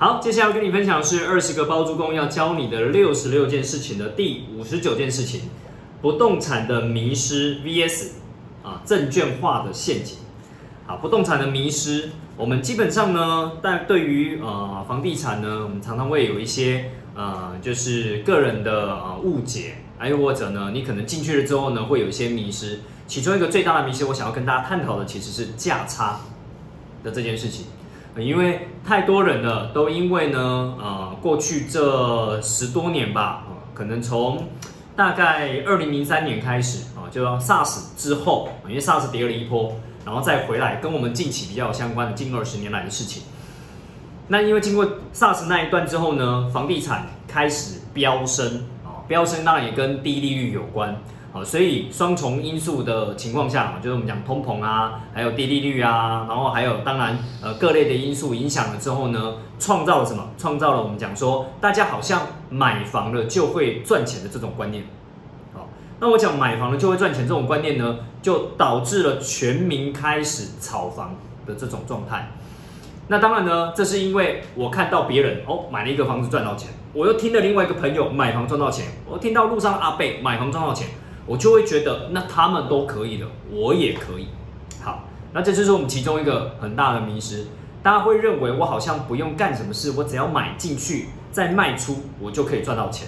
好，接下来要跟你分享的是二十个包租公要教你的六十六件事情的第五十九件事情：不动产的迷失 VS 啊证券化的陷阱。好，不动产的迷失，我们基本上呢，但对于呃房地产呢，我们常常会有一些呃就是个人的呃误解，还有或者呢，你可能进去了之后呢，会有一些迷失。其中一个最大的迷失，我想要跟大家探讨的其实是价差的这件事情。因为太多人了，都因为呢，呃，过去这十多年吧，可能从大概二零零三年开始啊，就 SARS 之后，因为 SARS 跌了一波，然后再回来，跟我们近期比较相关的近二十年来的事情。那因为经过 SARS 那一段之后呢，房地产开始飙升啊，飙升当然也跟低利率有关。所以双重因素的情况下，就是我们讲通膨啊，还有低利率啊，然后还有当然呃各类的因素影响了之后呢，创造了什么？创造了我们讲说大家好像买房了就会赚钱的这种观念。好，那我讲买房了就会赚钱这种观念呢，就导致了全民开始炒房的这种状态。那当然呢，这是因为我看到别人哦买了一个房子赚到钱，我又听了另外一个朋友买房赚到钱，我听到路上阿贝买房赚到钱。我就会觉得，那他们都可以的，我也可以。好，那这就是我们其中一个很大的迷失。大家会认为我好像不用干什么事，我只要买进去再卖出，我就可以赚到钱。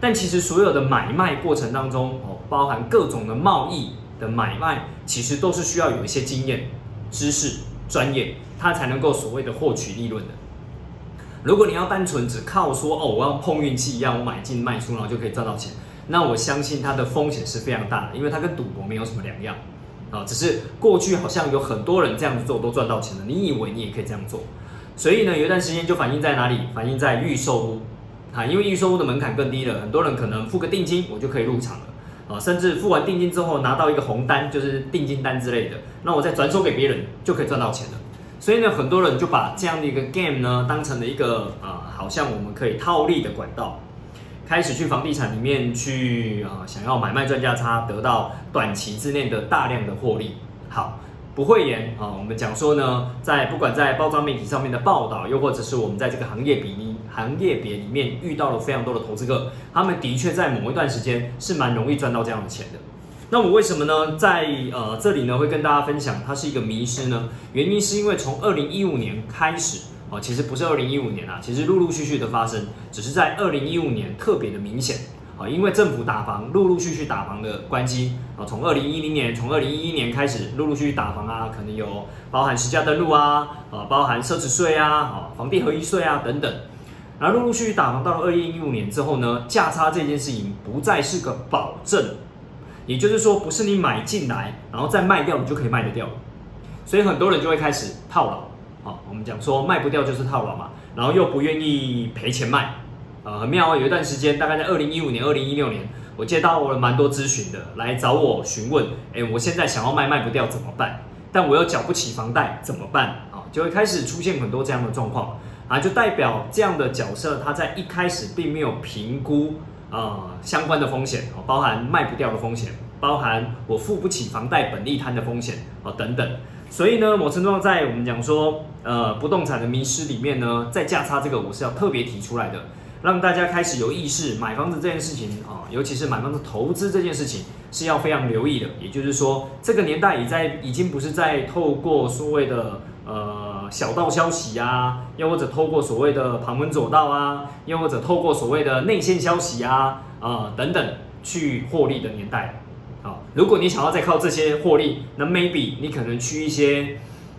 但其实所有的买卖过程当中，哦，包含各种的贸易的买卖，其实都是需要有一些经验、知识、专业，它才能够所谓的获取利润的。如果你要单纯只靠说哦，我要碰运气一样，我买进卖出，然后就可以赚到钱。那我相信它的风险是非常大的，因为它跟赌博没有什么两样啊，只是过去好像有很多人这样子做都赚到钱了，你以为你也可以这样做，所以呢，有一段时间就反映在哪里？反映在预售屋啊，因为预售屋的门槛更低了，很多人可能付个定金，我就可以入场了啊，甚至付完定金之后拿到一个红单，就是定金单之类的，那我再转手给别人就可以赚到钱了。所以呢，很多人就把这样的一个 game 呢当成了一个啊，好像我们可以套利的管道。开始去房地产里面去啊，想要买卖赚价差，得到短期之内的大量的获利。好，不会言啊，我们讲说呢，在不管在包装媒体上面的报道，又或者是我们在这个行业比例行业别里面遇到了非常多的投资客，他们的确在某一段时间是蛮容易赚到这样的钱的。那我为什么呢，在呃这里呢会跟大家分享它是一个迷失呢？原因是因为从二零一五年开始。哦，其实不是二零一五年啊，其实陆陆续续的发生，只是在二零一五年特别的明显。啊，因为政府打房，陆陆续续打房的关机，啊，从二零一零年，从二零一一年开始，陆陆续续打房啊，可能有包含实价登录啊，啊，包含奢侈税啊，啊，房地合一税啊等等。然后陆陆续续打房到了二零一五年之后呢，价差这件事情不再是个保证，也就是说，不是你买进来，然后再卖掉，你就可以卖得掉。所以很多人就会开始套牢。好，我们讲说卖不掉就是套牢嘛，然后又不愿意赔钱卖，呃，很妙啊。有一段时间，大概在二零一五年、二零一六年，我接到了蛮多咨询的，来找我询问，哎，我现在想要卖卖不掉怎么办？但我又缴不起房贷怎么办？啊，就会开始出现很多这样的状况啊，就代表这样的角色他在一开始并没有评估啊相关的风险哦，包含卖不掉的风险，包含我付不起房贷本利摊的风险哦等等。所以呢，某程度上在我们讲说，呃，不动产的迷失里面呢，在价差这个我是要特别提出来的，让大家开始有意识，买房子这件事情啊，尤其是买房子投资这件事情是要非常留意的。也就是说，这个年代已在已经不是在透过所谓的呃小道消息啊，又或者透过所谓的旁门左道啊，又或者透过所谓的内线消息啊，啊等等去获利的年代。如果你想要再靠这些获利，那 maybe 你可能去一些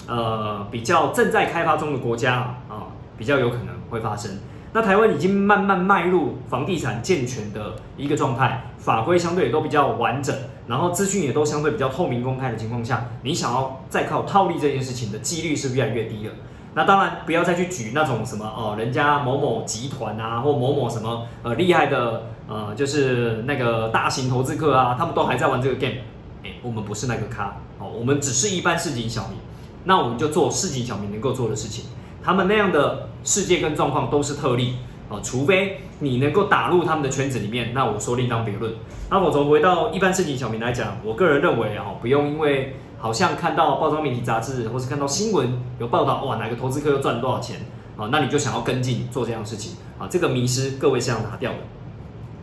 呃比较正在开发中的国家啊，比较有可能会发生。那台湾已经慢慢迈入房地产健全的一个状态，法规相对也都比较完整，然后资讯也都相对比较透明公开的情况下，你想要再靠套利这件事情的几率是越来越低了。那当然不要再去举那种什么哦，人家某某集团啊，或某某什么呃厉害的。呃，就是那个大型投资客啊，他们都还在玩这个 game，哎，我们不是那个咖，哦，我们只是一般市井小民，那我们就做市井小民能够做的事情，他们那样的世界跟状况都是特例，哦，除非你能够打入他们的圈子里面，那我说另当别论。那我从回到一般市井小民来讲，我个人认为啊，不用因为好像看到报章媒体杂志，或是看到新闻有报道，哇，哪个投资客又赚了多少钱，啊，那你就想要跟进做这样的事情啊，这个迷失各位是要拿掉的。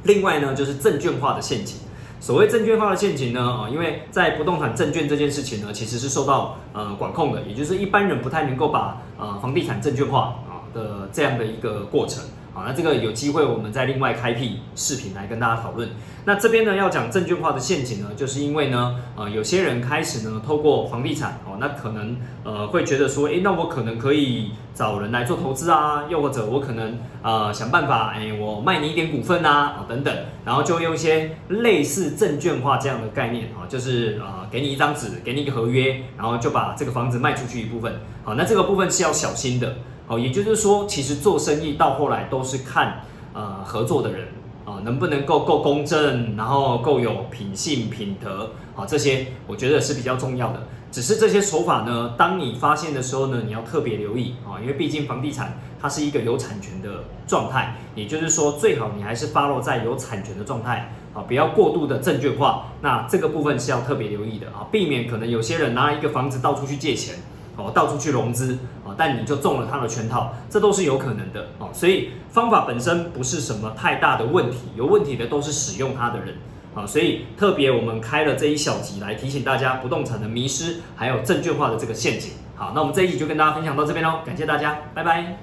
另外呢，就是证券化的陷阱。所谓证券化的陷阱呢，啊，因为在不动产证券这件事情呢，其实是受到呃管控的，也就是一般人不太能够把呃房地产证券化啊的这样的一个过程。好，那这个有机会我们再另外开辟视频来跟大家讨论。那这边呢要讲证券化的陷阱呢，就是因为呢，呃，有些人开始呢透过房地产，哦，那可能呃会觉得说，诶，那我可能可以找人来做投资啊，又或者我可能呃想办法，诶，我卖你一点股份啊，啊等等，然后就用一些类似证券化这样的概念，啊，就是呃给你一张纸，给你一个合约，然后就把这个房子卖出去一部分。好，那这个部分是要小心的。好，也就是说，其实做生意到后来都是看呃合作的人啊，能不能够够公正，然后够有品性品德，好，这些我觉得是比较重要的。只是这些手法呢，当你发现的时候呢，你要特别留意啊，因为毕竟房地产它是一个有产权的状态，也就是说，最好你还是发落在有产权的状态啊，不要过度的证券化。那这个部分是要特别留意的啊，避免可能有些人拿一个房子到处去借钱。哦，到处去融资，但你就中了他的圈套，这都是有可能的哦。所以方法本身不是什么太大的问题，有问题的都是使用它的人啊。所以特别我们开了这一小集来提醒大家不动产的迷失，还有证券化的这个陷阱。好，那我们这一集就跟大家分享到这边喽，感谢大家，拜拜。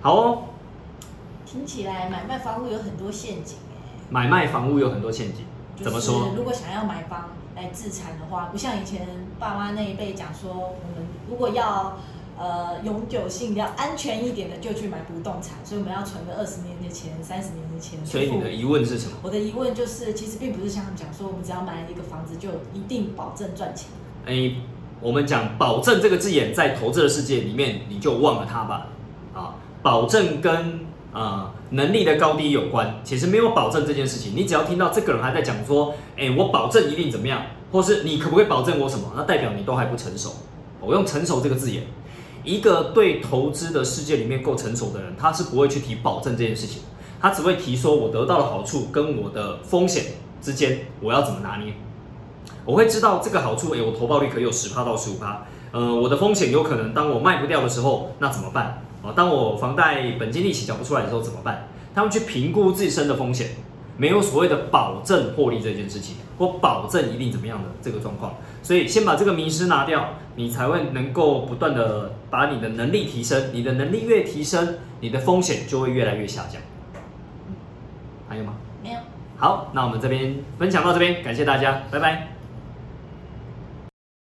好哦，听起来买卖房屋有很多陷阱买卖房屋有很多陷阱，怎么说？如果想要买房。来自产的话，不像以前爸妈那一辈讲说，我们如果要呃永久性、要安全一点的，就去买不动产。所以我们要存个二十年的钱、三十年的钱。所以你的疑问是什么？我的疑问就是，其实并不是像讲说，我们只要买了一个房子就一定保证赚钱。哎，我们讲保证这个字眼，在投资的世界里面，你就忘了它吧。啊，保证跟。啊，能力的高低有关，其实没有保证这件事情。你只要听到这个人还在讲说，哎，我保证一定怎么样，或是你可不可以保证我什么，那代表你都还不成熟。我用成熟这个字眼，一个对投资的世界里面够成熟的人，他是不会去提保证这件事情，他只会提说我得到的好处跟我的风险之间，我要怎么拿捏。我会知道这个好处，哎，我投报率可以有十趴到十五趴，呃，我的风险有可能当我卖不掉的时候，那怎么办？哦，当我房贷本金利息缴不出来的时候怎么办？他们去评估自身的风险，没有所谓的保证获利这件事情，或保证一定怎么样的这个状况。所以先把这个迷失拿掉，你才会能够不断的把你的能力提升。你的能力越提升，你的风险就会越来越下降。还有吗？没有。好，那我们这边分享到这边，感谢大家，拜拜。